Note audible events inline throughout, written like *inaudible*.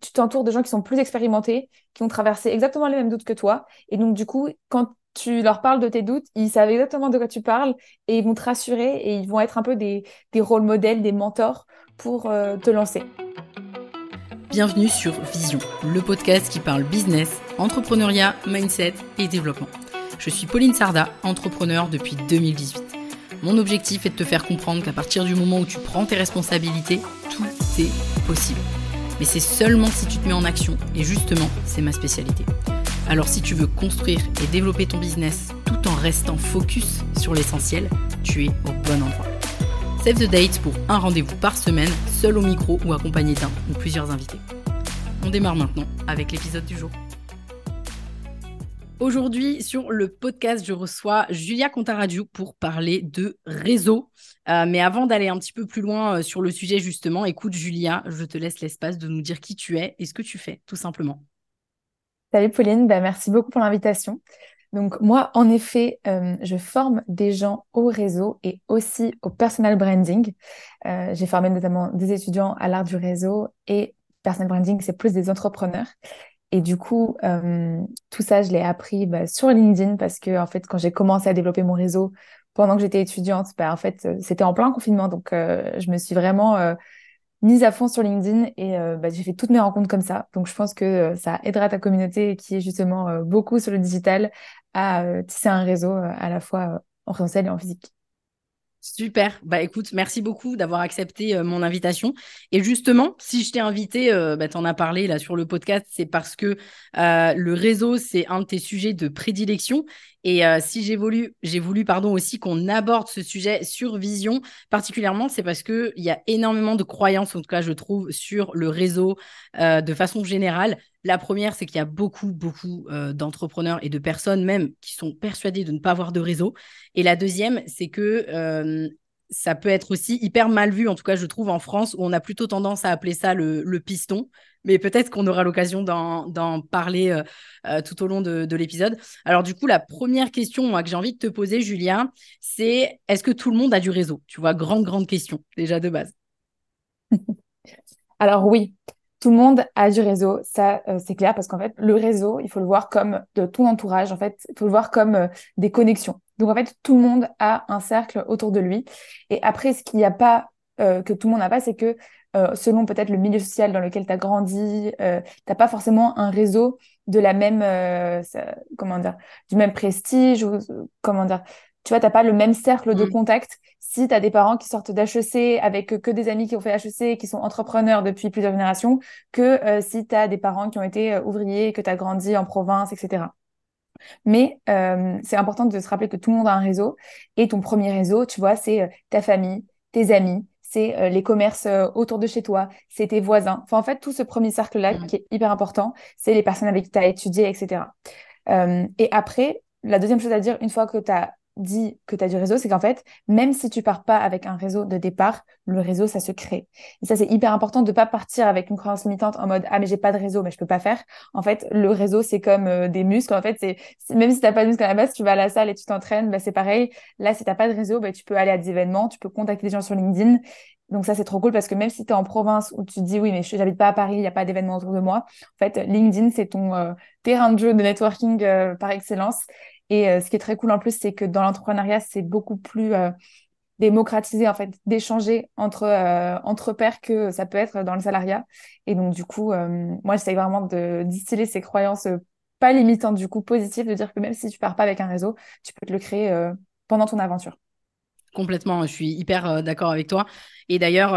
tu t'entoures de gens qui sont plus expérimentés, qui ont traversé exactement les mêmes doutes que toi. Et donc, du coup, quand tu leur parles de tes doutes, ils savent exactement de quoi tu parles et ils vont te rassurer et ils vont être un peu des, des rôles modèles, des mentors pour euh, te lancer. Bienvenue sur Vision, le podcast qui parle business, entrepreneuriat, mindset et développement. Je suis Pauline Sarda, entrepreneur depuis 2018. Mon objectif est de te faire comprendre qu'à partir du moment où tu prends tes responsabilités, tout est possible. Mais c'est seulement si tu te mets en action, et justement, c'est ma spécialité. Alors si tu veux construire et développer ton business tout en restant focus sur l'essentiel, tu es au bon endroit. Save the date pour un rendez-vous par semaine, seul au micro ou accompagné d'un ou plusieurs invités. On démarre maintenant avec l'épisode du jour. Aujourd'hui, sur le podcast, je reçois Julia Contaradiou pour parler de réseau. Euh, mais avant d'aller un petit peu plus loin euh, sur le sujet, justement, écoute, Julia, je te laisse l'espace de nous dire qui tu es et ce que tu fais, tout simplement. Salut Pauline, bah, merci beaucoup pour l'invitation. Donc moi, en effet, euh, je forme des gens au réseau et aussi au personal branding. J'ai formé notamment des étudiants à l'art du réseau et personal branding, c'est plus des entrepreneurs. Et du coup, euh, tout ça, je l'ai appris bah, sur LinkedIn parce que, en fait, quand j'ai commencé à développer mon réseau pendant que j'étais étudiante, bah, en fait, euh, c'était en plein confinement. Donc, euh, je me suis vraiment euh, mise à fond sur LinkedIn et euh, bah, j'ai fait toutes mes rencontres comme ça. Donc, je pense que ça aidera ta communauté qui est justement beaucoup sur le digital à tisser un réseau à la fois en présentiel et en physique. Super. Bah écoute, merci beaucoup d'avoir accepté euh, mon invitation. Et justement, si je t'ai invité, euh, bah, as parlé là sur le podcast, c'est parce que euh, le réseau, c'est un de tes sujets de prédilection. Et si j'ai voulu, j'ai voulu pardon aussi qu'on aborde ce sujet sur Vision particulièrement, c'est parce que il y a énormément de croyances, en tout cas je trouve, sur le réseau de façon générale. La première, c'est qu'il y a beaucoup, beaucoup d'entrepreneurs et de personnes même qui sont persuadés de ne pas avoir de réseau. Et la deuxième, c'est que ça peut être aussi hyper mal vu, en tout cas je trouve en France, où on a plutôt tendance à appeler ça le, piston. Mais peut-être qu'on aura l'occasion d'en parler euh, euh, tout au long de, l'épisode. Alors du coup, la première question que j'ai envie de te poser, Julien, c'est est-ce que tout le monde a du réseau? Tu vois, grande, grande question déjà de base. *laughs* Alors oui, tout le monde a du réseau, ça euh, c'est clair parce qu'en fait le réseau, il faut le voir comme de ton entourage, en fait, il faut le voir comme des connexions. Donc en fait tout le monde a un cercle autour de lui. Et après ce qu'il n'y a pas euh, que tout le monde n'a pas, c'est que selon peut-être le milieu social dans lequel tu as grandi, euh, t'as pas forcément un réseau de la même comment dire, du même prestige ou comment dire tu vois, tu n'as pas le même cercle de mm. contact si tu as des parents qui sortent d'HEC avec que des amis qui ont fait HEC, qui sont entrepreneurs depuis plusieurs générations, que euh, si tu as des parents qui ont été euh, ouvriers, que tu as grandi en province, etc. Mais euh, c'est important de se rappeler que tout le monde a un réseau et ton premier réseau, tu vois, c'est ta famille, tes amis, c'est les commerces autour de chez toi, c'est tes voisins. Enfin, en fait, tout ce premier cercle-là mm. qui est hyper important, c'est les personnes avec qui tu as étudié, etc. et après, la deuxième chose à dire, une fois que tu as dit que tu as du réseau, c'est qu'en fait, même si tu pars pas avec un réseau de départ, le réseau, ça se crée. Et ça, c'est hyper important de pas partir avec une croyance limitante en mode, ah, mais j'ai pas de réseau, mais je peux pas faire. En fait, le réseau, c'est comme euh, des muscles. En fait, c'est, même si t'as pas de muscles à la base, tu vas à la salle et tu t'entraînes, bah, c'est pareil. Là, si t'as pas de réseau, bah, tu peux aller à des événements, tu peux contacter des gens sur LinkedIn. Donc ça, c'est trop cool parce que même si tu es en province où tu dis oui, mais je n'habite pas à Paris, il n'y a pas d'événements autour de moi, en fait, LinkedIn, c'est ton euh, terrain de jeu de networking euh, par excellence. Et euh, ce qui est très cool en plus, c'est que dans l'entrepreneuriat, c'est beaucoup plus euh, démocratisé en fait d'échanger entre euh, entre pairs que ça peut être dans le salariat. Et donc du coup, moi j'essaie vraiment de distiller ces croyances pas limitantes du coup positives, de dire que même si tu pars pas avec un réseau, tu peux te le créer pendant ton aventure. Complètement, je suis hyper d'accord avec toi. Et d'ailleurs,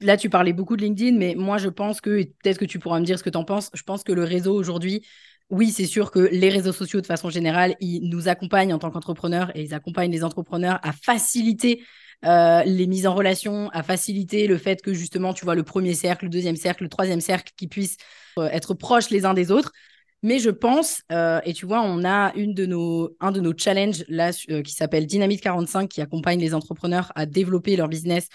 là, tu parlais beaucoup de LinkedIn, mais moi, je pense que, peut-être que tu pourras me dire ce que tu en penses, je pense que le réseau aujourd'hui, oui, c'est sûr que les réseaux sociaux, de façon générale, ils nous accompagnent en tant qu'entrepreneurs et ils accompagnent les entrepreneurs à faciliter euh, les mises en relation, à faciliter le fait que justement, tu vois, le premier cercle, le deuxième cercle, le troisième cercle, qui puissent euh, être proches les uns des autres. Mais je pense, euh, et tu vois, on a un de nos challenges là qui s'appelle Dynamite 45 qui accompagne les entrepreneurs à développer leur business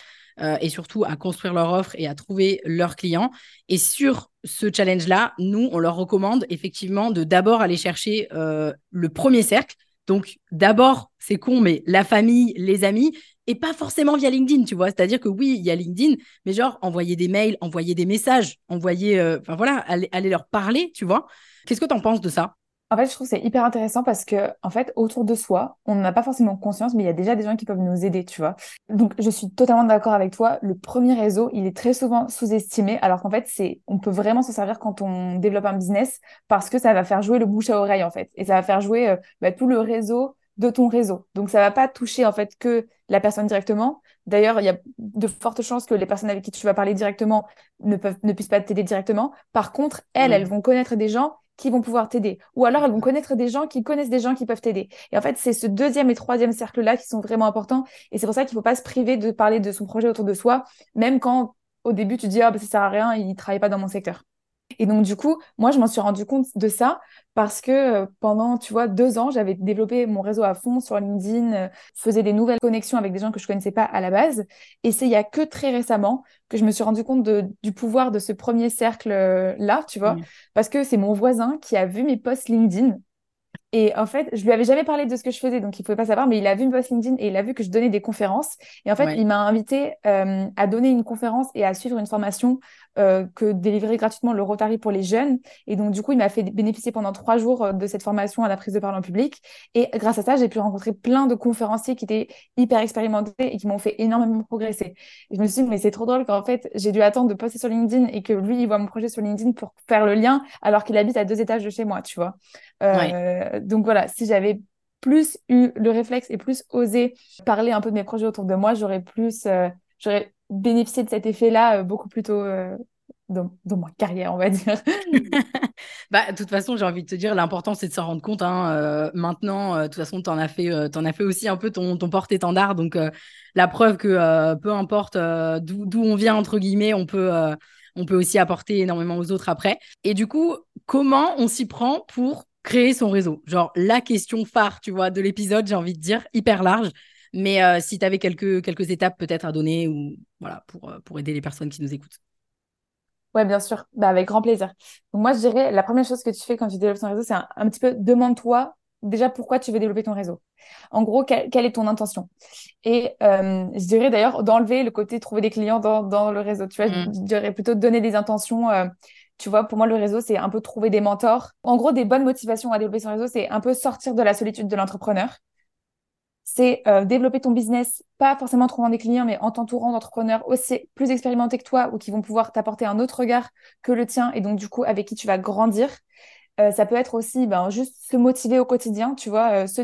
et surtout à construire leur offre et à trouver leurs clients. Et sur ce challenge-là, nous, on leur recommande effectivement de d'abord aller chercher euh, le premier cercle, Donc, d'abord, c'est con, mais la famille, les amis, et pas forcément via LinkedIn, tu vois. C'est-à-dire que oui, il y a LinkedIn, mais genre, envoyer des mails, envoyer des messages, envoyer, euh, enfin voilà, aller, aller leur parler, tu vois. Qu'est-ce que tu en penses de ça? En fait, je trouve que c'est hyper intéressant parce que, en fait, autour de soi, on n'a pas forcément conscience, mais il y a déjà des gens qui peuvent nous aider, tu vois. Donc, je suis totalement d'accord avec toi. Le premier réseau, il est très souvent sous-estimé, alors qu'en fait, c'est, on peut vraiment s'en servir quand on développe un business parce que ça va faire jouer le bouche à oreille, en fait, et ça va faire jouer euh, bah, tout le réseau de ton réseau. Donc, ça va pas toucher, en fait, que la personne directement. D'ailleurs, il y a de fortes chances que les personnes avec qui tu vas parler directement ne peuvent, ne puissent pas t'aider directement. Par contre, elles, elles vont connaître des gens qui vont pouvoir t'aider. Ou alors, elles vont connaître des gens qui connaissent des gens qui peuvent t'aider. Et en fait, c'est ce deuxième et troisième cercle-là qui sont vraiment importants. Et c'est pour ça qu'il ne faut pas se priver de parler de son projet autour de soi, même quand au début tu dis, ah, bah, ça sert à rien, il ne travaille pas dans mon secteur. Et donc, du coup, moi, je m'en suis rendu compte de ça parce que euh, pendant, tu vois, deux ans, j'avais développé mon réseau à fond sur LinkedIn, euh, faisais des nouvelles connexions avec des gens que je connaissais pas à la base. Et c'est il y a que très récemment que je me suis rendu compte de, du pouvoir de ce premier cercle-là, euh, tu vois, parce que c'est mon voisin qui a vu mes posts LinkedIn et en fait, je lui avais jamais parlé de ce que je faisais, donc il pouvait pas savoir, mais il a vu mon post LinkedIn et il a vu que je donnais des conférences. Et en fait, il m'a invité à donner une conférence et à suivre une formation euh, que délivrer gratuitement le Rotary pour les jeunes. Et donc, du coup, il m'a fait bénéficier pendant trois jours euh, de cette formation à la prise de parole en public. Et grâce à ça, j'ai pu rencontrer plein de conférenciers qui étaient hyper expérimentés et qui m'ont fait énormément progresser. Et je me suis dit, mais c'est trop drôle qu'en fait, j'ai dû attendre de poster sur LinkedIn et que lui, il voit mon projet sur LinkedIn pour faire le lien alors qu'il habite à deux étages de chez moi, tu vois. Euh, donc voilà, si j'avais plus eu le réflexe et plus osé parler un peu de mes projets autour de moi, j'aurais plus, j'aurais bénéficier de cet effet-là euh, beaucoup plus tôt euh, dans, ma carrière, on va dire. *laughs* bah, de toute façon, j'ai envie de te dire, l'important, c'est de s'en rendre compte. Hein, euh, maintenant, de toute façon, tu en, as fait, en as fait aussi un peu ton, ton porte-étendard. Donc, la preuve que peu importe d'où on vient, entre guillemets, on peut, on peut aussi apporter énormément aux autres après. Et du coup, comment on s'y prend pour créer son réseau Genre, la question phare, tu vois, de l'épisode, j'ai envie de dire, hyper large. Mais euh, si tu avais quelques, quelques étapes peut-être à donner ou voilà pour, euh, pour aider les personnes qui nous écoutent. Ouais, bien sûr, bah, avec grand plaisir. Donc moi, je dirais, la première chose que tu fais quand tu développes ton réseau, c'est un, petit peu demande-toi déjà pourquoi tu veux développer ton réseau. En gros, quelle est ton intention? Et euh, je dirais d'ailleurs d'enlever le côté trouver des clients dans, dans le réseau. Tu vois, je, mm. dirais plutôt donner des intentions. Tu vois, pour moi, le réseau, c'est un peu trouver des mentors. En gros, des bonnes motivations à développer son réseau, c'est un peu sortir de la solitude de l'entrepreneur c'est euh, développer ton business, pas forcément en trouvant des clients, mais en t'entourant d'entrepreneurs aussi plus expérimentés que toi ou qui vont pouvoir t'apporter un autre regard que le tien et donc du coup avec qui tu vas grandir. Euh, ça peut être aussi ben, juste se motiver au quotidien, tu vois, euh, se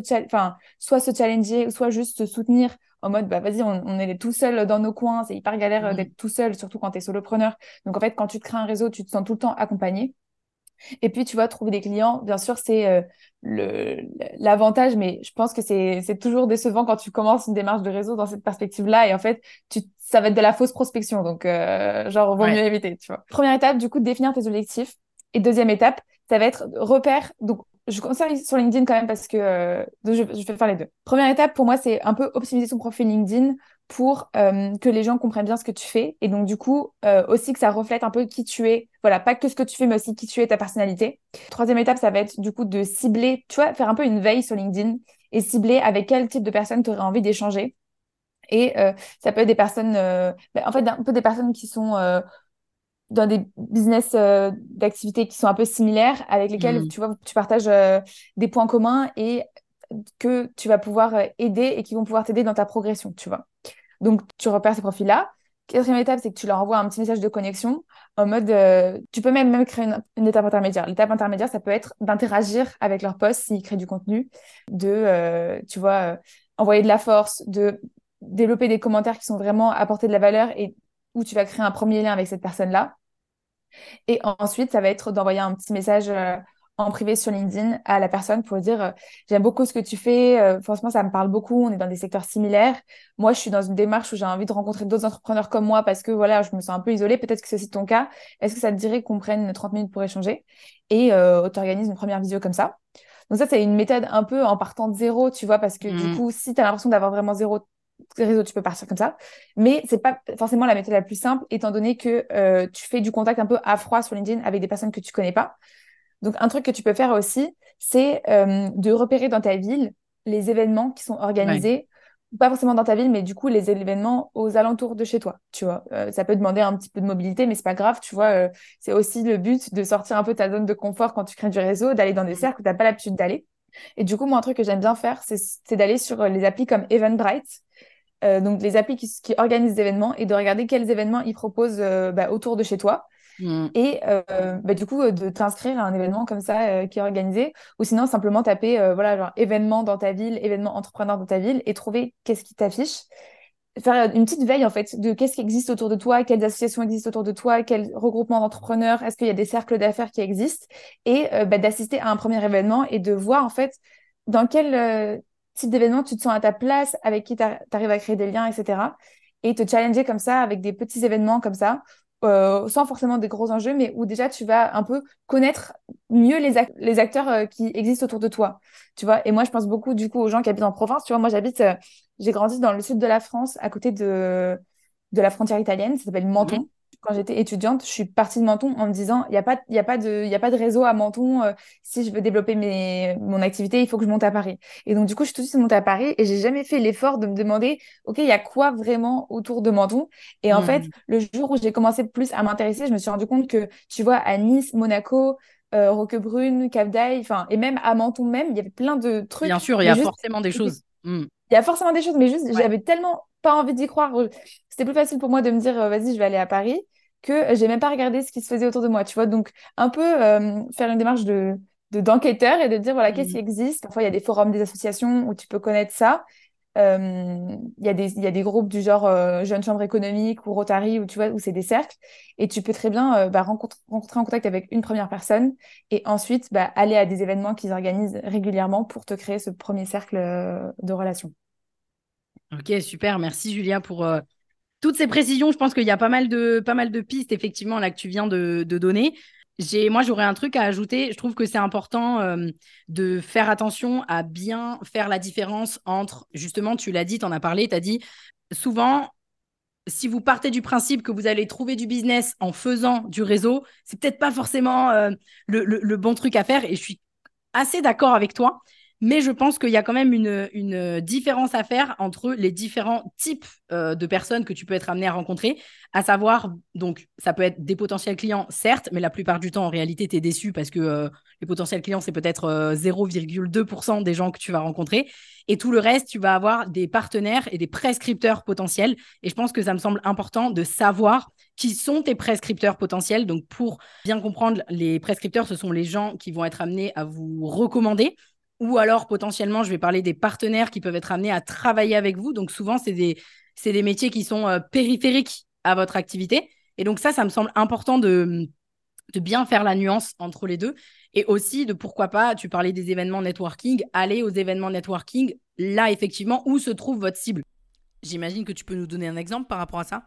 soit se challenger, soit juste se soutenir en mode, bah vas-y, on, est tout seul dans nos coins, c'est hyper galère mmh. d'être tout seul, surtout quand tu es solopreneur. Donc en fait, quand tu te crées un réseau, tu te sens tout le temps accompagné. Et puis, tu vas trouver des clients, bien sûr, c'est euh, l'avantage, mais je pense que c'est toujours décevant quand tu commences une démarche de réseau dans cette perspective-là. Et en fait, tu, ça va être de la fausse prospection. Donc, euh, genre, vaut mieux éviter, tu vois. Première étape, du coup, définir tes objectifs. Et deuxième étape, ça va être repère. Donc, je conseille sur LinkedIn quand même parce que euh, je, vais faire les deux. Première étape pour moi, c'est un peu optimiser son profil LinkedIn pour euh, que les gens comprennent bien ce que tu fais et donc du coup euh, aussi que ça reflète un peu qui tu es. Voilà, pas que ce que tu fais, mais aussi qui tu es, ta personnalité. Troisième étape, ça va être du coup de cibler, tu vois, faire un peu une veille sur LinkedIn et cibler avec quel type de personnes tu aurais envie d'échanger. Et ça peut être des personnes, ben, en fait, un peu des personnes qui sont dans des business euh, d'activités qui sont un peu similaires, avec lesquels mmh. tu vois, tu partages euh, des points communs et que tu vas pouvoir euh, aider et qui vont pouvoir t'aider dans ta progression, tu vois. Donc, tu repères ces profils-là. Quatrième étape, c'est que tu leur envoies un petit message de connexion en mode, tu peux même, même créer une, étape intermédiaire. L'étape intermédiaire, ça peut être d'interagir avec leur poste s'ils créent du contenu, de, tu vois, envoyer de la force, de développer des commentaires qui sont vraiment apporter de la valeur et où tu vas créer un premier lien avec cette personne-là. Et ensuite, ça va être d'envoyer un petit message euh, en privé sur LinkedIn à la personne pour dire euh, j'aime beaucoup ce que tu fais, euh, franchement ça me parle beaucoup, on est dans des secteurs similaires. Moi je suis dans une démarche où j'ai envie de rencontrer d'autres entrepreneurs comme moi parce que voilà, je me sens un peu isolée, peut-être que c'est aussi ton cas. Est-ce que ça te dirait qu'on prenne 30 minutes pour échanger et euh, t'organises une première vidéo comme ça? Donc ça c'est une méthode un peu en partant de zéro, tu vois, parce que du mmh. coup si tu as l'impression d'avoir vraiment zéro réseau, tu peux partir comme ça. Mais c'est pas forcément la méthode la plus simple, étant donné que euh, tu fais du contact un peu à froid sur LinkedIn avec des personnes que tu connais pas. Donc, un truc que tu peux faire aussi, c'est euh, de repérer dans ta ville les événements qui sont organisés pas forcément dans ta ville, mais du coup, les événements aux alentours de chez toi, tu vois. Euh, ça peut demander un petit peu de mobilité, mais c'est pas grave, tu vois. C'est aussi le but de sortir un peu ta zone de confort quand tu crées du réseau, d'aller dans des cercles où t'as pas l'habitude d'aller. Et du coup, moi, un truc que j'aime bien faire, c'est d'aller sur les applis comme Eventbrite, euh, donc les applis qui, qui, organisent des événements, et de regarder quels événements ils proposent bah, autour de chez toi. Mm. Et euh, bah, du coup, euh, de t'inscrire à un événement comme ça euh, qui est organisé, ou sinon simplement taper voilà, genre événement dans ta ville, événement entrepreneur dans ta ville, et trouver qu'est-ce qui t'affiche. Faire une petite veille en fait de qu'est-ce qui existe autour de toi, quelles associations existent autour de toi, quels regroupements d'entrepreneurs, est-ce qu'il y a des cercles d'affaires qui existent, et bah, d'assister à un premier événement et de voir en fait dans quel type d'événement tu te sens à ta place, avec qui tu arrives à créer des liens, etc. Et te challenger comme ça avec des petits événements comme ça euh, sans forcément des gros enjeux, mais où déjà tu vas un peu connaître mieux les, acteurs euh, qui existent autour de toi. Tu vois, et moi je pense beaucoup du coup aux gens qui habitent en province. Tu vois, moi j'habite, euh, j'ai grandi dans le sud de la France, à côté de, de la frontière italienne, ça s'appelle Menton. Mmh quand j'étais étudiante, je suis partie de Menton en me disant il n'y a, pas, y a, pas de, y a pas de réseau à Menton. Euh, si je veux développer mes, mon activité, il faut que je monte à Paris. Et donc, du coup, je suis tout de suite montée à Paris et j'ai jamais fait l'effort de me demander OK, il y a quoi vraiment autour de Menton? Et en fait, hmm. le jour où j'ai commencé plus à m'intéresser, je me suis rendu compte que, tu vois, à Nice, Monaco, euh, Roquebrune, Cap enfin, et même à Menton même, il y avait plein de trucs. Bien sûr, il y a forcément des choses. Hmm. Il y a forcément des choses, mais juste, j'avais tellement pas envie d'y croire. C'était plus facile pour moi de me dire, euh, vas-y, je vais aller à Paris que j'ai même pas regardé ce qui se faisait autour de moi, tu vois. Donc, un peu euh, faire une démarche de d'enquêteur et de dire, voilà, qu'est-ce qui mmh. existe? Parfois, il y a des forums des associations où tu peux connaître ça. Euh, il y, a des, y a des groupes du genre euh, Jeune Chambre économique ou Rotary, où, tu vois, où c'est des cercles. Et tu peux très bien bah, rencontrer, rencontrer en contact avec une première personne et ensuite bah, aller à des événements qu'ils organisent régulièrement pour te créer ce premier cercle de relations. Ok, super. Merci Julia pour toutes ces précisions, je pense qu'il y a pas mal de, pas mal de pistes, effectivement, là, que tu viens de, donner. Moi, j'aurais un truc à ajouter. Je trouve que c'est important euh, de faire attention à bien faire la différence entre, justement, tu l'as dit, tu en as parlé, tu as dit, souvent, si vous partez du principe que vous allez trouver du business en faisant du réseau, c'est peut-être pas forcément euh, le, bon truc à faire. Et je suis assez d'accord avec toi. Mais je pense qu'il y a quand même une, différence à faire entre les différents types euh, de personnes que tu peux être amené à rencontrer, à savoir, donc, ça peut être des potentiels clients, certes, mais la plupart du temps, en réalité, tu es déçu parce que euh, les potentiels clients, c'est peut-être 0,2% euh, des gens que tu vas rencontrer. Et tout le reste, tu vas avoir des partenaires et des prescripteurs potentiels. Et je pense que ça me semble important de savoir qui sont tes prescripteurs potentiels. Donc, pour bien comprendre, les prescripteurs, ce sont les gens qui vont être amenés à vous recommander ou alors potentiellement, je vais parler des partenaires qui peuvent être amenés à travailler avec vous. Donc souvent, c'est des, des métiers qui sont euh, périphériques à votre activité. Et donc ça, ça me semble important de, de bien faire la nuance entre les deux. Et aussi de pourquoi pas, tu parlais des événements networking, aller aux événements networking, là effectivement, où se trouve votre cible. J'imagine que tu peux nous donner un exemple par rapport à ça?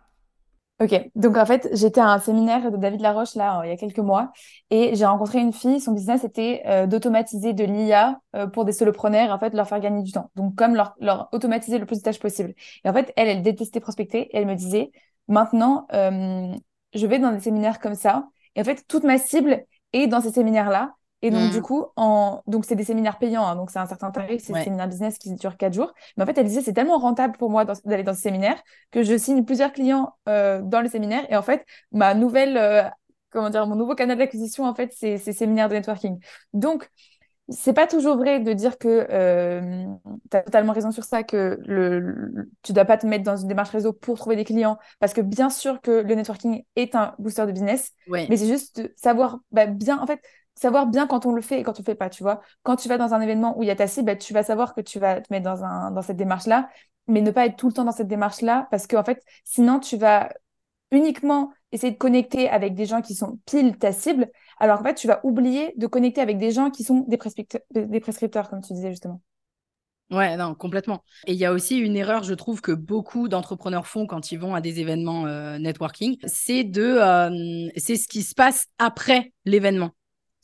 Ok, donc en fait, j'étais à un séminaire de David Laroche là, il y a quelques mois, et j'ai rencontré une fille, son business était euh, d'automatiser de l'IA euh, pour des solopreneurs, en fait, leur faire gagner du temps. Donc, comme leur, automatiser le plus de tâches possible. Et en fait, elle, elle détestait prospecter, et elle me disait, maintenant, euh, je vais dans des séminaires comme ça, et en fait, toute ma cible est dans ces séminaires-là, et donc, du mm. coup, en... donc c'est des séminaires payants, hein, donc c'est un certain tarif, c'est des séminaires business qui durent quatre jours. Mais en fait, elle disait, c'est tellement rentable pour moi d'aller dans ce séminaire que je signe plusieurs clients euh, dans le séminaire. Et en fait, ma nouvelle, euh, comment dire, mon nouveau canal d'acquisition, en fait, c'est ces séminaires de networking. Donc, c'est pas toujours vrai de dire que euh, tu as totalement raison sur ça, que le, tu dois pas te mettre dans une démarche réseau pour trouver des clients, parce que bien sûr que le networking est un booster de business, mais c'est juste savoir bah, bien, en fait, savoir bien quand on le fait et quand on le fait pas, tu vois. Quand tu vas dans un événement où il y a ta cible, bah, tu vas savoir que tu vas te mettre dans, un, dans cette démarche-là, mais ne pas être tout le temps dans cette démarche-là, parce qu'en fait, sinon, tu vas uniquement essayer de connecter avec des gens qui sont pile ta cible, alors en fait, tu vas oublier de connecter avec des gens qui sont des, prescripteurs, des prescripteurs comme tu disais justement. Ouais, non, complètement. Et il y a aussi une erreur, je trouve, que beaucoup d'entrepreneurs font quand ils vont à des événements euh, networking, c'est de, euh, c'est ce qui se passe après l'événement.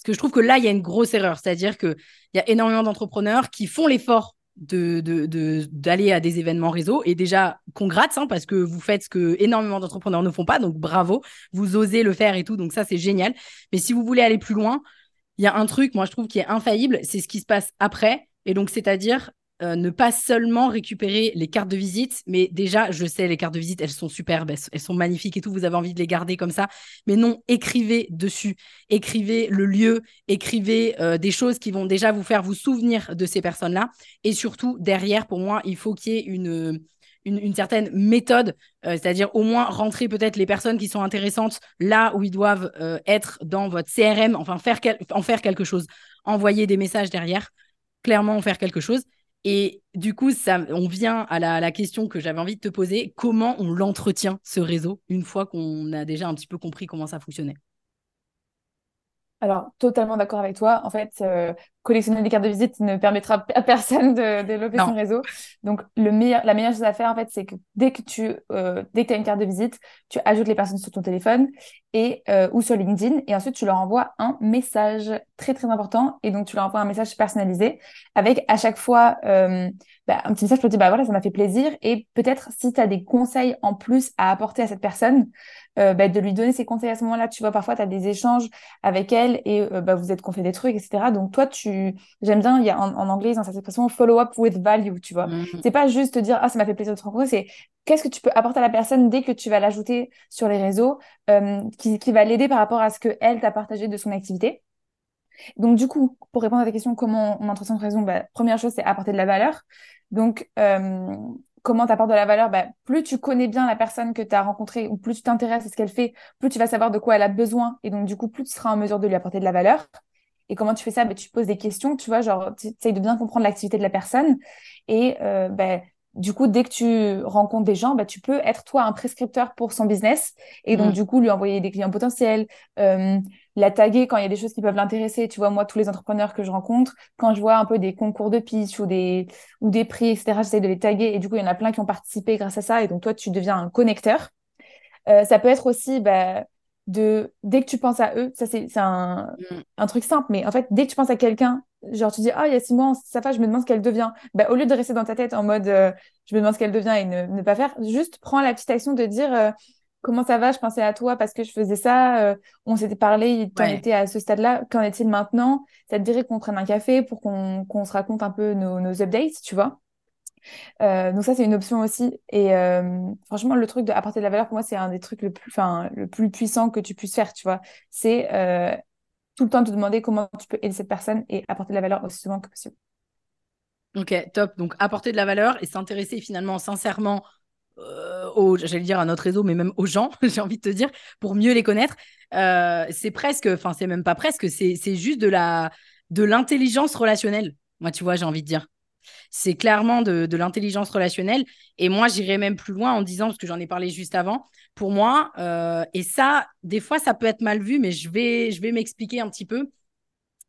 Que je trouve que là, il y a une grosse erreur. C'est-à-dire qu'il y a énormément d'entrepreneurs qui font l'effort d'aller de, à des événements réseau. Et déjà, congrats, hein, parce que vous faites ce que énormément d'entrepreneurs ne font pas. Donc, bravo. Vous osez le faire et tout. Donc, ça, c'est génial. Mais si vous voulez aller plus loin, il y a un truc, moi, je trouve, qui est infaillible. C'est ce qui se passe après. Et donc, c'est-à-dire euh, ne pas seulement récupérer les cartes de visite, mais déjà, je sais, les cartes de visite, elles sont superbes, elles, sont magnifiques et tout, vous avez envie de les garder comme ça, mais non, écrivez dessus, écrivez le lieu, écrivez euh, des choses qui vont déjà vous faire vous souvenir de ces personnes-là, et surtout, derrière, pour moi, il faut qu'il y ait une... Une, certaine méthode, euh, c'est-à-dire au moins rentrer peut-être les personnes qui sont intéressantes là où ils doivent être dans votre CRM, enfin faire en faire quelque chose, envoyer des messages derrière, clairement en faire quelque chose. Et du coup, ça, on vient à la, question que j'avais envie de te poser. Comment on l'entretient, ce réseau, une fois qu'on a déjà un petit peu compris comment ça fonctionnait? Alors, totalement d'accord avec toi. En fait, euh, collectionner des cartes de visite ne permettra à personne de, développer son réseau. Donc, le meilleur, la meilleure chose à faire, en fait, c'est que dès que tu euh, dès que as une carte de visite, tu ajoutes les personnes sur ton téléphone et euh, ou sur LinkedIn et ensuite tu leur envoies un message très très important et donc tu leur envoies un message personnalisé avec à chaque fois bah, un petit message pour te dire bah voilà ça m'a fait plaisir et peut-être si tu as des conseils en plus à apporter à cette personne euh, bah, de lui donner ses conseils à ce moment-là. Tu vois, parfois, tu as des échanges avec elle et euh, bah, vous êtes confié des trucs, etc. Donc, toi, tu, j'aime bien, il y a en, en anglais, dans cette expression, follow up with value, tu vois. Mm-hmm. C'est pas juste te dire, ah, ça m'a fait plaisir de te rencontrer, c'est qu'est-ce que tu peux apporter à la personne dès que tu vas l'ajouter sur les réseaux, euh, qui, qui va l'aider par rapport à ce qu'elle t'a partagé de son activité? Donc, du coup, pour répondre à ta question, comment on entretient son réseau, bah, première chose, c'est apporter de la valeur. Donc, euh, comment tu de la valeur, bah, plus tu connais bien la personne que tu as rencontrée ou plus tu t'intéresses à ce qu'elle fait, plus tu vas savoir de quoi elle a besoin et donc du coup, plus tu seras en mesure de lui apporter de la valeur. Et comment tu fais ça? Bah, Tu poses des questions, tu vois, genre tu essayes de bien comprendre l'activité de la personne et euh, bah, du coup, dès que tu rencontres des gens, bah, tu peux être toi un prescripteur pour son business et donc mm. du coup lui envoyer des clients potentiels, euh, la taguer quand il y a des choses qui peuvent l'intéresser. Tu vois, moi, tous les entrepreneurs que je rencontre, quand je vois un peu des concours de pitch ou des, ou des prix, etc., j'essaie de les taguer. Et du coup, il y en a plein qui ont participé grâce à ça. Et donc, toi, tu deviens un connecteur. Euh, ça peut être aussi, bah, de, dès que tu penses à eux, ça, c'est un, mm. un truc simple, mais en fait, dès que tu penses à quelqu'un, genre, tu dis, ah, il y a six mois, ça fait, je me demande ce qu'elle devient. Bah, au lieu de rester dans ta tête en mode, euh, je me demande ce qu'elle devient et ne, ne, pas faire, juste prends la petite action de dire, euh, comment ça va Je pensais à toi parce que je faisais ça. Euh, on s'était parlé, tu en étais à ce stade-là. Qu'en est-il maintenant? Ça te dirait qu'on prenne un café pour qu'on se raconte un peu nos, nos updates, tu vois? Donc ça c'est une option aussi et franchement le truc d'apporter de la valeur pour moi c'est un des trucs le plus enfin le plus puissant que tu puisses faire tu vois? C'est tout le temps te demander comment tu peux aider cette personne et apporter de la valeur aussi souvent que possible ok top donc apporter de la valeur et s'intéresser finalement sincèrement euh, j'allais dire à notre réseau, mais même aux gens, *laughs* j'ai envie de te dire, pour mieux les connaître. Euh, c'est presque, enfin, c'est même pas presque, c'est juste de la de l'intelligence relationnelle. Moi, tu vois, j'ai envie de dire. C'est clairement de, de l'intelligence relationnelle. Et moi, j'irais même plus loin en disant, parce que j'en ai parlé juste avant, pour moi, euh, et ça, des fois, ça peut être mal vu, mais je vais, je vais m'expliquer un petit peu.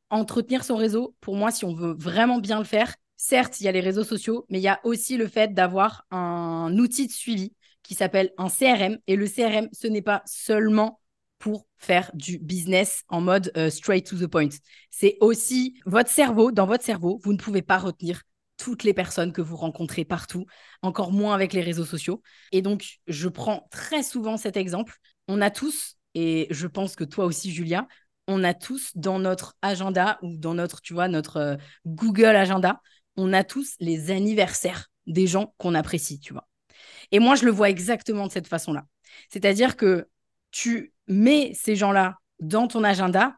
Entretenir son réseau, pour moi, si on veut vraiment bien le faire, certes, il y a les réseaux sociaux, mais il y a aussi le fait d'avoir un outil de suivi qui s'appelle un CRM. Et le CRM, ce n'est pas seulement pour faire du business en mode euh, straight to the point. C'est aussi votre cerveau, dans votre cerveau, vous ne pouvez pas retenir toutes les personnes que vous rencontrez partout, encore moins avec les réseaux sociaux. Et donc, je prends très souvent cet exemple. On a tous, et je pense que toi aussi, Julia, on a tous dans notre agenda ou dans notre, tu vois, notre euh, Google Agenda, on a tous les anniversaires des gens qu'on apprécie, tu vois. Et moi, je le vois exactement de cette façon-là. C'est-à-dire que tu mets ces gens-là dans ton agenda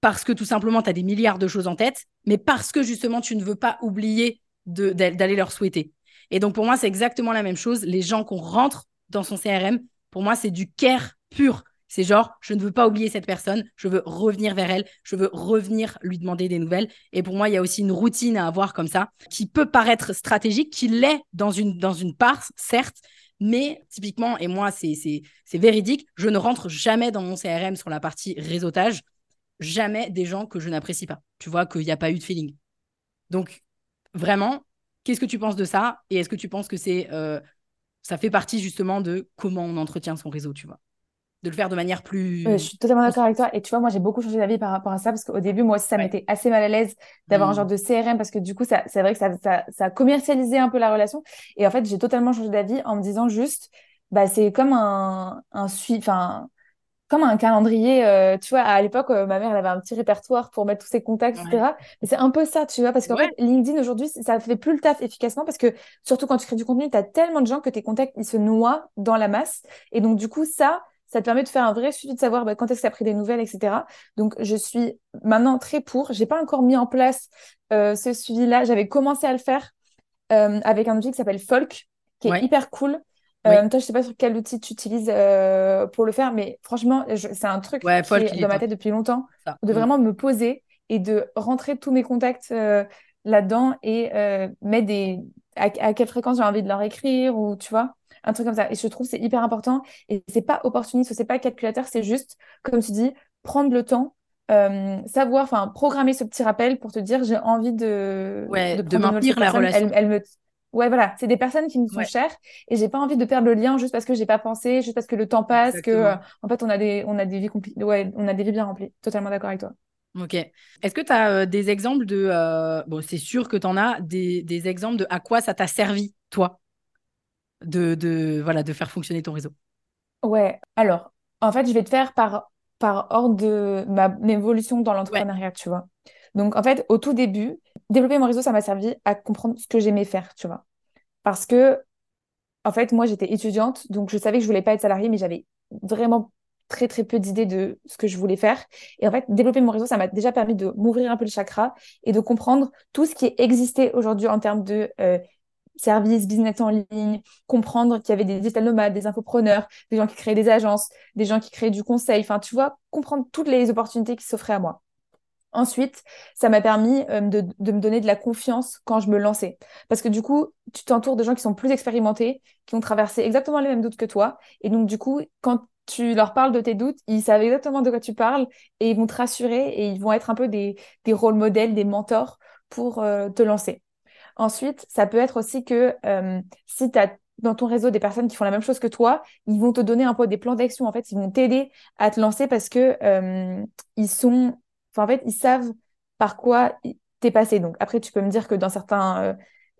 parce que tout simplement, tu as des milliards de choses en tête, mais parce que justement, tu ne veux pas oublier d'aller leur souhaiter. Et donc, pour moi, c'est exactement la même chose. Les gens qu'on rentre dans son CRM, pour moi, c'est du care pur. C'est genre, je ne veux pas oublier cette personne, je veux revenir vers elle, je veux revenir lui demander des nouvelles. Et pour moi, il y a aussi une routine à avoir comme ça, qui peut paraître stratégique, qui l'est dans une, dans une part, certes, mais typiquement, et moi, c'est véridique, je ne rentre jamais dans mon CRM sur la partie réseautage, jamais des gens que je n'apprécie pas. Tu vois qu'il n'y a pas eu de feeling. Donc, vraiment, qu'est-ce que tu penses de ça? Et est-ce que tu penses que c'est euh, ça fait partie justement de comment on entretient son réseau, tu vois? De le faire de manière plus. je suis totalement d'accord avec toi. Et tu vois, moi, j'ai beaucoup changé d'avis par rapport à ça parce qu'au début, moi aussi, ça m'était assez mal à l'aise d'avoir un mmh. genre de CRM parce que du coup, ça, c'est vrai que ça, ça, ça a commercialisé un peu la relation. Et en fait, j'ai totalement changé d'avis en me disant juste, bah, c'est comme un, un suivi, enfin, comme un calendrier, euh, tu vois, à l'époque, euh, ma mère, elle avait un petit répertoire pour mettre tous ses contacts, etc. Mais c'est un peu ça, tu vois, parce qu'en fait, LinkedIn, aujourd'hui, ça fait plus le taf efficacement parce que, surtout quand tu crées du contenu, tu as tellement de gens que tes contacts, ils se noient dans la masse. Et donc, du coup, ça, ça te permet de faire un vrai suivi de savoir bah, quand est-ce que tu as pris des nouvelles, etc. Donc, je suis maintenant très pour. J'ai pas encore mis en place euh, ce suivi-là. J'avais commencé à le faire avec un outil qui s'appelle Folk, qui est hyper cool. Euh, toi, je sais pas sur quel outil tu utilises euh, pour le faire, mais franchement, c'est un truc qui est dans ma tête depuis longtemps, de mm. vraiment me poser et de rentrer tous mes contacts euh, là-dedans et mettre des à, quelle fréquence j'ai envie de leur écrire ou tu vois un truc comme ça. Et je trouve c'est hyper important et c'est pas opportuniste, c'est pas calculateur, c'est juste comme tu dis prendre le temps savoir, enfin, programmer ce petit rappel pour te dire j'ai envie de, de, maintenir la relation. Elle, me, Ouais, voilà, c'est des personnes qui me sont chères et j'ai pas envie de perdre le lien juste parce que j'ai pas pensé, juste parce que le temps passe, que euh, en fait on a des on a des vies ouais, on a des vies bien remplies. Totalement d'accord avec toi. Ok. Est-ce que tu as euh, des exemples de euh, bon, c'est sûr que tu en as des, des, exemples de à quoi ça t'a servi toi? De, de voilà de faire fonctionner ton réseau. Ouais. Alors, en fait, je vais te faire par par ordre de ma évolution dans l'entrepreneuriat, tu vois. Donc, en fait, au tout début, développer mon réseau, ça m'a servi à comprendre ce que j'aimais faire, tu vois. Parce que, en fait, moi, j'étais étudiante, donc je savais que je voulais pas être salariée, mais j'avais vraiment très, très peu d'idées de ce que je voulais faire. Et en fait, développer mon réseau, ça m'a déjà permis de m'ouvrir un peu le chakra et de comprendre tout ce qui existait aujourd'hui en termes de euh, services, business en ligne, comprendre qu'il y avait des digital nomades, des infopreneurs, des gens qui créaient des agences, des gens qui créaient du conseil. Enfin, tu vois, comprendre toutes les opportunités qui s'offraient à moi. Ensuite, ça m'a permis euh, de, me donner de la confiance quand je me lançais. Parce que du coup, tu t'entoures de gens qui sont plus expérimentés, qui ont traversé exactement les mêmes doutes que toi. Et donc, du coup, quand tu leur parles de tes doutes, ils savent exactement de quoi tu parles et ils vont te rassurer et ils vont être un peu des, des rôles modèles, des mentors pour euh, te lancer. Ensuite, ça peut être aussi que euh, si tu as dans ton réseau des personnes qui font la même chose que toi, ils vont te donner un peu des plans d'action. En fait, ils vont t'aider à te lancer parce que ils sont en fait, ils savent par quoi t'es passé. Donc, après, tu peux me dire que dans certains euh,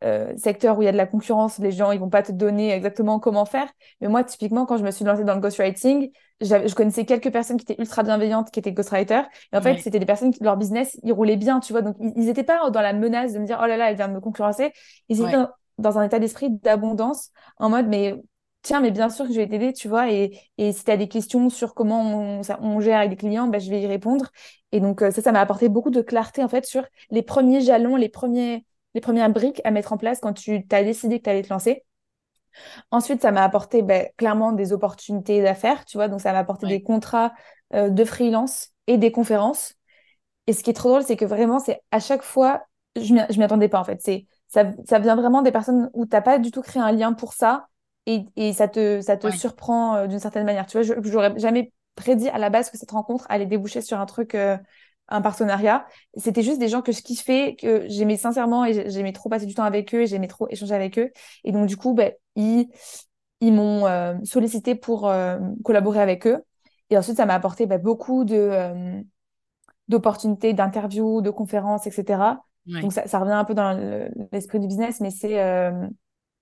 euh, secteurs où il y a de la concurrence, les gens, ils vont pas te donner exactement comment faire. Mais moi, typiquement, quand je me suis lancée dans le ghostwriting, je connaissais quelques personnes qui étaient ultra bienveillantes, qui étaient ghostwriters. Et en fait, c'était des personnes qui, leur business, ils roulaient bien, tu vois. Donc, ils n'étaient pas dans la menace de me dire, oh là là, elle vient de me concurrencer. Ils étaient dans un état d'esprit d'abondance, en mode, mais tiens, mais bien sûr que je vais t'aider, tu vois, et, si tu as des questions sur comment on, gère avec des clients, bah, je vais y répondre. Et donc, euh, ça, ça m'a apporté beaucoup de clarté, en fait, sur les premiers jalons, les, premiers, les premières briques à mettre en place quand tu as décidé que tu allais te lancer. Ensuite, ça m'a apporté bah, clairement des opportunités d'affaires, tu vois, donc ça m'a apporté des contrats euh, de freelance et des conférences. Et ce qui est trop drôle, c'est que vraiment, c'est à chaque fois, je ne m'y attendais pas, en fait. C'est ça, ça vient vraiment des personnes où tu n'as pas du tout créé un lien pour ça et, ça te, ça te surprend euh, d'une certaine manière. Tu vois, j'aurais jamais prédit à la base que cette rencontre allait déboucher sur un truc, euh, un partenariat. C'était juste des gens que je kiffais, que j'aimais sincèrement et j'aimais trop passer du temps avec eux et j'aimais trop échanger avec eux. Et donc, du coup, ben, ils, ils m'ont euh, sollicité pour collaborer avec eux. Et ensuite, ça m'a apporté ben, beaucoup de d'opportunités d'interviews, de conférences, etc. Donc, ça, ça, revient un peu dans l'esprit du business, mais c'est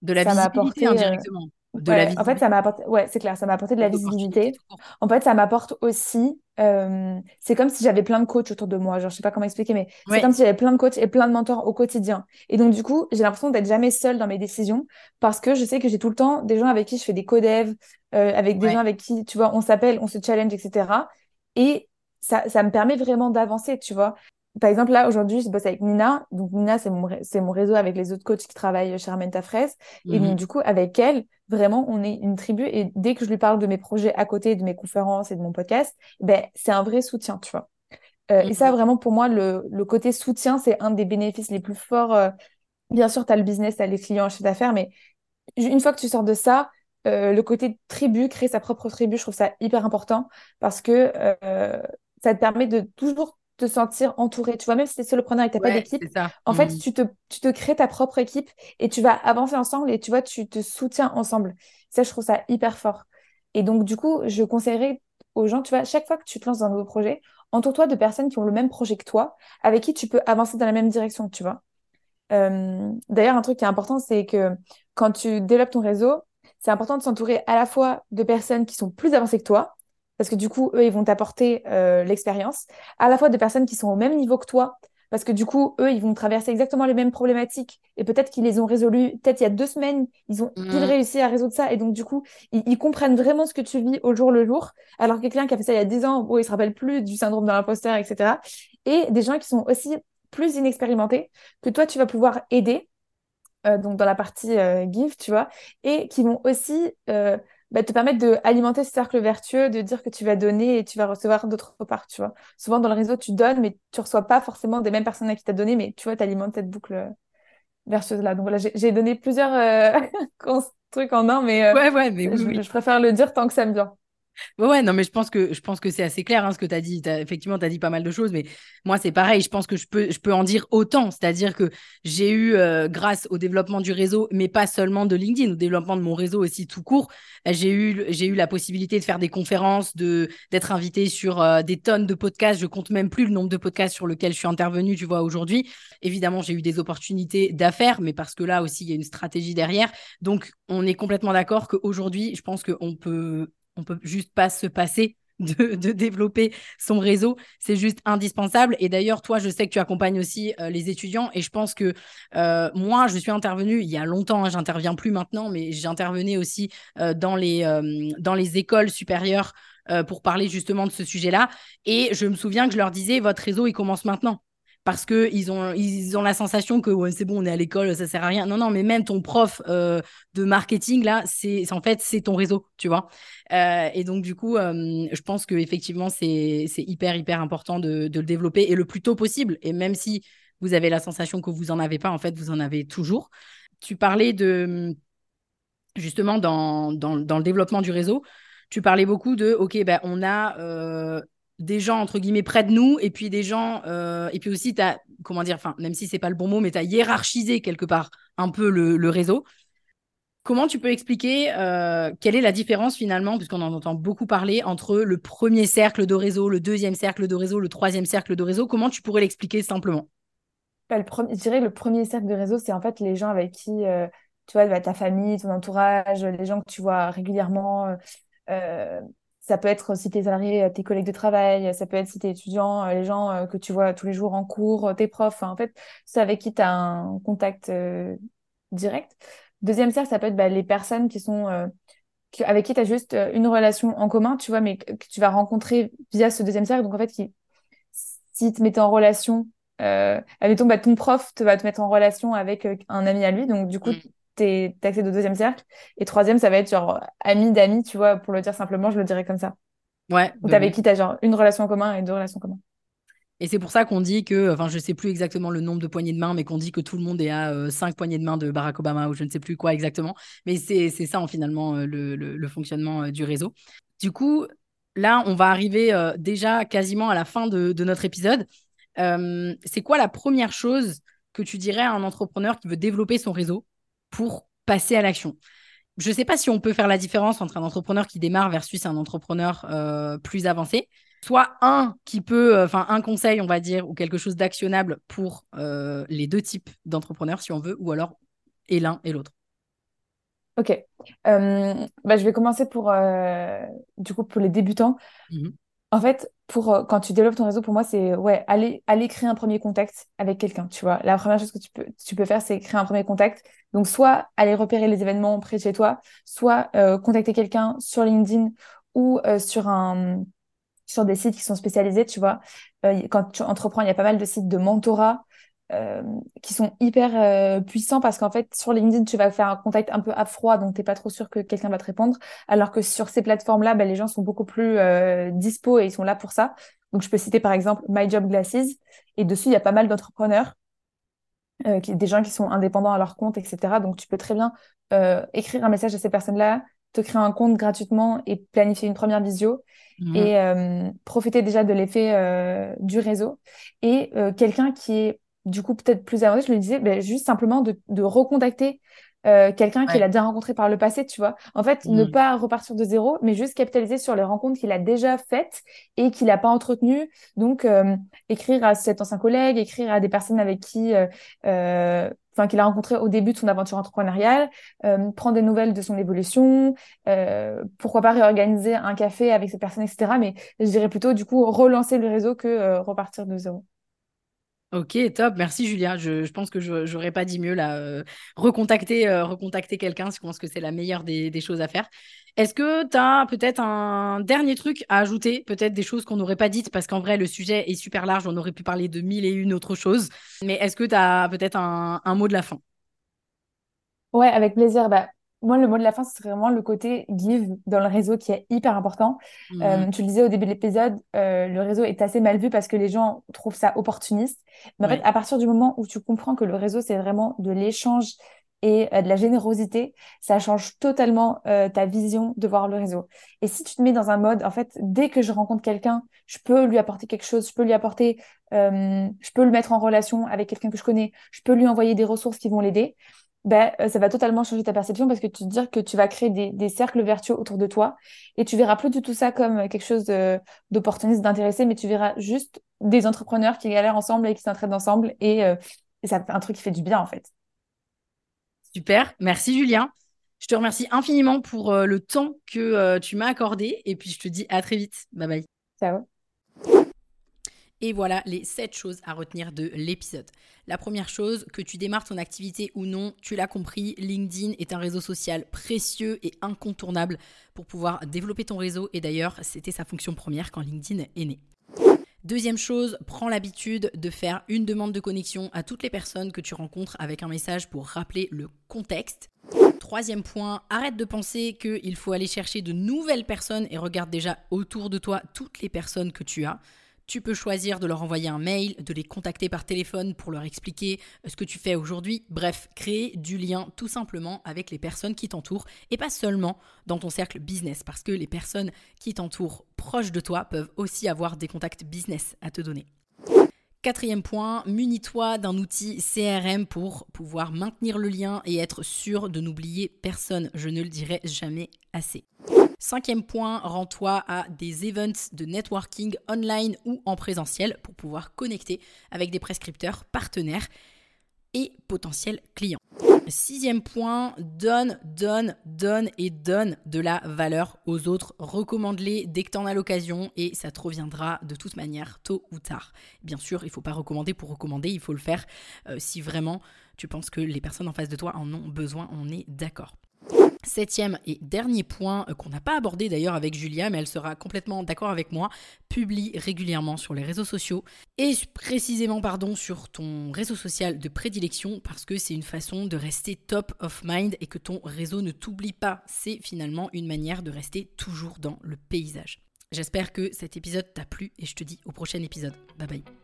de la visibilité indirectement. De la en fait, ça m'a apporté, ouais, c'est clair, ça m'a apporté de la visibilité. En fait, ça m'apporte aussi, euh, c'est comme si j'avais plein de coachs autour de moi. Genre, je sais pas comment expliquer, mais c'est comme si j'avais plein de coachs et plein de mentors au quotidien. Et donc, du coup, j'ai l'impression d'être jamais seule dans mes décisions parce que je sais que j'ai tout le temps des gens avec qui je fais des co-dev, euh, avec des gens avec qui, tu vois, on s'appelle, on se challenge, etc. Et ça, ça me permet vraiment d'avancer, tu vois par exemple, là, aujourd'hui, je bosse avec Nina. Donc, Nina, c'est mon, c'est mon réseau avec les autres coachs qui travaillent chez Ramenta Fraise. Et donc, mhm. du coup, avec elle, vraiment, on est une tribu. Et dès que je lui parle de mes projets à côté, de mes conférences et de mon podcast, ben, c'est un vrai soutien, tu vois. Euh, et ça, mhm. vraiment, pour moi, le, le côté soutien, c'est un des bénéfices les plus forts. Euh, bien sûr, tu as le business, tu as les clients, chef d'affaires, mais une fois que tu sors de ça, euh, le côté tribu, créer sa propre tribu, je trouve ça hyper important parce que ça te permet de toujours te sentir entouré. Tu vois, même si tu es solopreneur et que tu n'as pas d'équipe, en fait, mm. tu te, tu te crées ta propre équipe et tu vas avancer ensemble et tu vois, tu te soutiens ensemble. Ça, je trouve ça hyper fort. Et donc, du coup, je conseillerais aux gens, tu vois, chaque fois que tu te lances dans un nouveau projet, entoure-toi de personnes qui ont le même projet que toi, avec qui tu peux avancer dans la même direction, tu vois. Euh, d'ailleurs, un truc qui est important, c'est que quand tu développes ton réseau, c'est important de s'entourer à la fois de personnes qui sont plus avancées que toi, parce que du coup, eux, ils vont t'apporter l'expérience, à la fois de personnes qui sont au même niveau que toi, parce que du coup, eux, ils vont traverser exactement les mêmes problématiques. Et peut-être qu'ils les ont résolues, peut-être il y a deux semaines, ils ont mmh. réussi à résoudre ça. Et donc, du coup, ils, comprennent vraiment ce que tu vis au jour le jour. Alors, quelqu'un qui a fait ça il y a dix ans, bon, il se rappelle plus du syndrome de l'imposteur, etc. Et des gens qui sont aussi plus inexpérimentés, que toi, tu vas pouvoir aider. Euh, donc dans la partie euh, give, tu vois, et qui vont aussi euh, bah, te permettre d'alimenter ce cercle vertueux, de dire que tu vas donner et tu vas recevoir d'autre part, tu vois. Souvent, dans le réseau, tu donnes, mais tu reçois pas forcément des mêmes personnes à qui t'as donné, mais tu vois, tu alimentes cette boucle vertueuse-là. Donc voilà, j'ai donné plusieurs euh, *laughs* trucs en un, mais, euh, ouais, ouais, mais je, je, préfère le dire tant que ça me vient. Ouais, non, mais je pense que je pense que c'est assez clair hein, ce que tu as dit. effectivement, tu as dit pas mal de choses, mais moi, c'est pareil. Je pense que je peux, je peux en dire autant. C'est-à-dire que j'ai eu, euh, grâce au développement du réseau, mais pas seulement de LinkedIn, au développement de mon réseau aussi tout court, bah, j'ai eu, j'ai eu la possibilité de faire des conférences, de d'être invité sur euh, des tonnes de podcasts. Je compte même plus le nombre de podcasts sur lesquels je suis intervenue, tu vois, aujourd'hui. Évidemment, j'ai eu des opportunités d'affaires, mais parce que là aussi, il y a une stratégie derrière. Donc, on est complètement d'accord qu'aujourd'hui, je pense qu'on peut on peut juste pas se passer de, développer son réseau. C'est juste indispensable. Et d'ailleurs, toi, je sais que tu accompagnes aussi euh, les étudiants. Et je pense que euh, moi, je suis intervenue il y a longtemps, hein, j'interviens plus maintenant, mais j'intervenais aussi euh, dans, les, dans les écoles supérieures pour parler justement de ce sujet-là. Et je me souviens que je leur disais, votre réseau, il commence maintenant parce que ils ont ils ont la sensation que ouais, c'est bon on est à l'école ça sert à rien. Non non mais même ton prof euh, de marketing là c'est en fait c'est ton réseau tu vois. Euh, et donc du coup euh, je pense que effectivement c'est hyper hyper important de, le développer et le plus tôt possible. Et même si vous avez la sensation que vous en avez pas en fait vous en avez toujours. Tu parlais de justement dans, dans, dans le développement du réseau. Tu parlais beaucoup de ok ben on a des gens entre guillemets près de nous et puis des gens euh, et puis aussi tu as comment dire enfin même si c'est pas le bon mot mais tu as hiérarchisé quelque part un peu le, réseau. Comment tu peux expliquer euh, quelle est la différence finalement puisqu'on en entend beaucoup parler entre le premier cercle de réseau le deuxième cercle de réseau le troisième cercle de réseau? Comment tu pourrais l'expliquer simplement? Bah, le je dirais le premier cercle de réseau c'est en fait les gens avec qui euh, tu vois bah, ta famille ton entourage les gens que tu vois régulièrement ça peut être si tu es salarié, tes collègues de travail, ça peut être si tu es étudiant, euh, les gens euh, que tu vois tous les jours en cours, tes profs. en fait, c'est avec qui tu as un contact euh, direct. Deuxième cercle, ça peut être bah, les personnes qui sont avec qui tu as juste une relation en commun, tu vois, mais que, tu vas rencontrer via ce deuxième cercle. Donc en fait, qui, si tu te mettais en relation, euh, admettons, bah, ton prof te va te mettre en relation avec un ami à lui. Donc du coup, t'es accès au deuxième cercle. Et troisième, ça va être genre ami d'amis, tu vois, pour le dire simplement, je le dirais comme ça. Ouais. Ou bah t'avais qui? T'as genre une relation en commun et deux relations en commun. Et c'est pour ça qu'on dit que, enfin, je sais plus exactement le nombre de poignées de main, mais qu'on dit que tout le monde est à euh, cinq poignées de main de Barack Obama ou je ne sais plus quoi exactement. Mais c'est ça, en, finalement, euh, le, le, fonctionnement euh, du réseau. Du coup, là, on va arriver déjà quasiment à la fin de, de notre épisode. c'est quoi la première chose que tu dirais à un entrepreneur qui veut développer son réseau? Pour passer à l'action. Je ne sais pas si on peut faire la différence entre un entrepreneur qui démarre versus un entrepreneur euh, plus avancé. Soit un qui peut, euh, enfin un conseil, on va dire, ou quelque chose d'actionnable pour euh, les deux types d'entrepreneurs, si on veut, ou alors et l'un et l'autre. Ok. bah, je vais commencer pour, du coup, pour les débutants. Mmh en fait, pour, euh, quand tu développes ton réseau, pour moi, c'est ouais, aller, créer un premier contact avec quelqu'un. Tu vois, la première chose que tu peux, tu peux faire, c'est créer un premier contact. Donc, soit aller repérer les événements près de chez toi, soit euh, contacter quelqu'un sur LinkedIn ou euh, sur un, sur des sites qui sont spécialisés. Tu vois, quand tu entreprends, il y a pas mal de sites de mentorat euh, qui sont hyper euh, puissants parce qu'en fait, sur LinkedIn, tu vas faire un contact un peu à froid, donc tu n'es pas trop sûr que quelqu'un va te répondre. Alors que sur ces plateformes-là, ben, les gens sont beaucoup plus euh, dispo et ils sont là pour ça. Donc, je peux citer par exemple My Job Glasses. Et dessus, il y a pas mal d'entrepreneurs, des gens qui sont indépendants à leur compte, etc. Donc, tu peux très bien écrire un message à ces personnes-là, te créer un compte gratuitement et planifier une première visio mmh. et profiter déjà de l'effet du réseau. Et quelqu'un qui est du coup peut-être plus avancé, je lui disais ben, juste simplement de, de recontacter euh, quelqu'un qu'il a déjà rencontré par le passé, tu vois. En fait, ne mm. pas repartir de zéro, mais juste capitaliser sur les rencontres qu'il a déjà faites et qu'il n'a pas entretenues. Donc, euh, écrire à cet ancien collègue, écrire à des personnes avec qui euh, enfin qu'il a rencontré au début de son aventure entrepreneuriale, prendre des nouvelles de son évolution, pourquoi pas réorganiser un café avec cette personne, etc. Mais je dirais plutôt du coup relancer le réseau que repartir de zéro. Ok, top. Merci Julia. Je, pense que je n'aurais pas dit mieux là. Euh, recontacter euh, recontacter quelqu'un, je pense que c'est la meilleure des, choses à faire. Est-ce que tu as peut-être un dernier truc à ajouter? Peut-être des choses qu'on n'aurait pas dites parce qu'en vrai, le sujet est super large. On aurait pu parler de mille et une autres choses. Mais est-ce que tu as peut-être un, mot de la fin? Ouais, avec plaisir. Bah, moi, le mot de la fin, c'est vraiment le côté give dans le réseau qui est hyper important. Euh, mmh. tu le disais au début de l'épisode, euh, le réseau est assez mal vu parce que les gens trouvent ça opportuniste. Mais en fait, à partir du moment où tu comprends que le réseau, c'est vraiment de l'échange et euh, de la générosité, ça change totalement ta vision de voir le réseau. Et si tu te mets dans un mode, en fait, dès que je rencontre quelqu'un, je peux lui apporter quelque chose, je peux lui apporter, je peux le mettre en relation avec quelqu'un que je connais, je peux lui envoyer des ressources qui vont l'aider ben, euh, ça va totalement changer ta perception parce que tu te dis que tu vas créer des, des, cercles vertueux autour de toi et tu verras plus du tout ça comme quelque chose d'opportuniste, d'intéressé, mais tu verras juste des entrepreneurs qui galèrent ensemble et qui s'entraident ensemble et, euh, et ça un truc qui fait du bien en fait. Super, merci Julien. Je te remercie infiniment pour euh, le temps que tu m'as accordé et puis je te dis à très vite. Bye bye. Ciao. Et voilà les 7 choses à retenir de l'épisode. La première chose, que tu démarres ton activité ou non, tu l'as compris, LinkedIn est un réseau social précieux et incontournable pour pouvoir développer ton réseau. Et d'ailleurs, c'était sa fonction première quand LinkedIn est né. Deuxième chose, prends l'habitude de faire une demande de connexion à toutes les personnes que tu rencontres avec un message pour rappeler le contexte. Troisième point, arrête de penser qu'il faut aller chercher de nouvelles personnes et regarde déjà autour de toi toutes les personnes que tu as. Tu peux choisir de leur envoyer un mail, de les contacter par téléphone pour leur expliquer euh, ce que tu fais aujourd'hui. Bref, créer du lien tout simplement avec les personnes qui t'entourent et pas seulement dans ton cercle business parce que les personnes qui t'entourent proches de toi peuvent aussi avoir des contacts business à te donner. Quatrième point, munis-toi d'un outil CRM pour pouvoir maintenir le lien et être sûr de n'oublier personne. Je ne le dirai jamais assez. Cinquième point, rends-toi à des events de networking online ou en présentiel pour pouvoir connecter avec des prescripteurs partenaires et potentiels clients. Sixième point, donne, donne, donne et donne de la valeur aux autres. Recommande-les dès que tu en as l'occasion et ça te reviendra de toute manière tôt ou tard. Bien sûr, il ne faut pas recommander pour recommander, il faut le faire euh, si vraiment tu penses que les personnes en face de toi en ont besoin, on est d'accord. Septième et dernier point euh, qu'on n'a pas abordé d'ailleurs avec Julia, mais elle sera complètement d'accord avec moi, publie régulièrement sur les réseaux sociaux et précisément pardon sur ton réseau social de prédilection parce que c'est une façon de rester top of mind et que ton réseau ne t'oublie pas. C'est finalement une manière de rester toujours dans le paysage. J'espère que cet épisode t'a plu et je te dis au prochain épisode. Bye bye.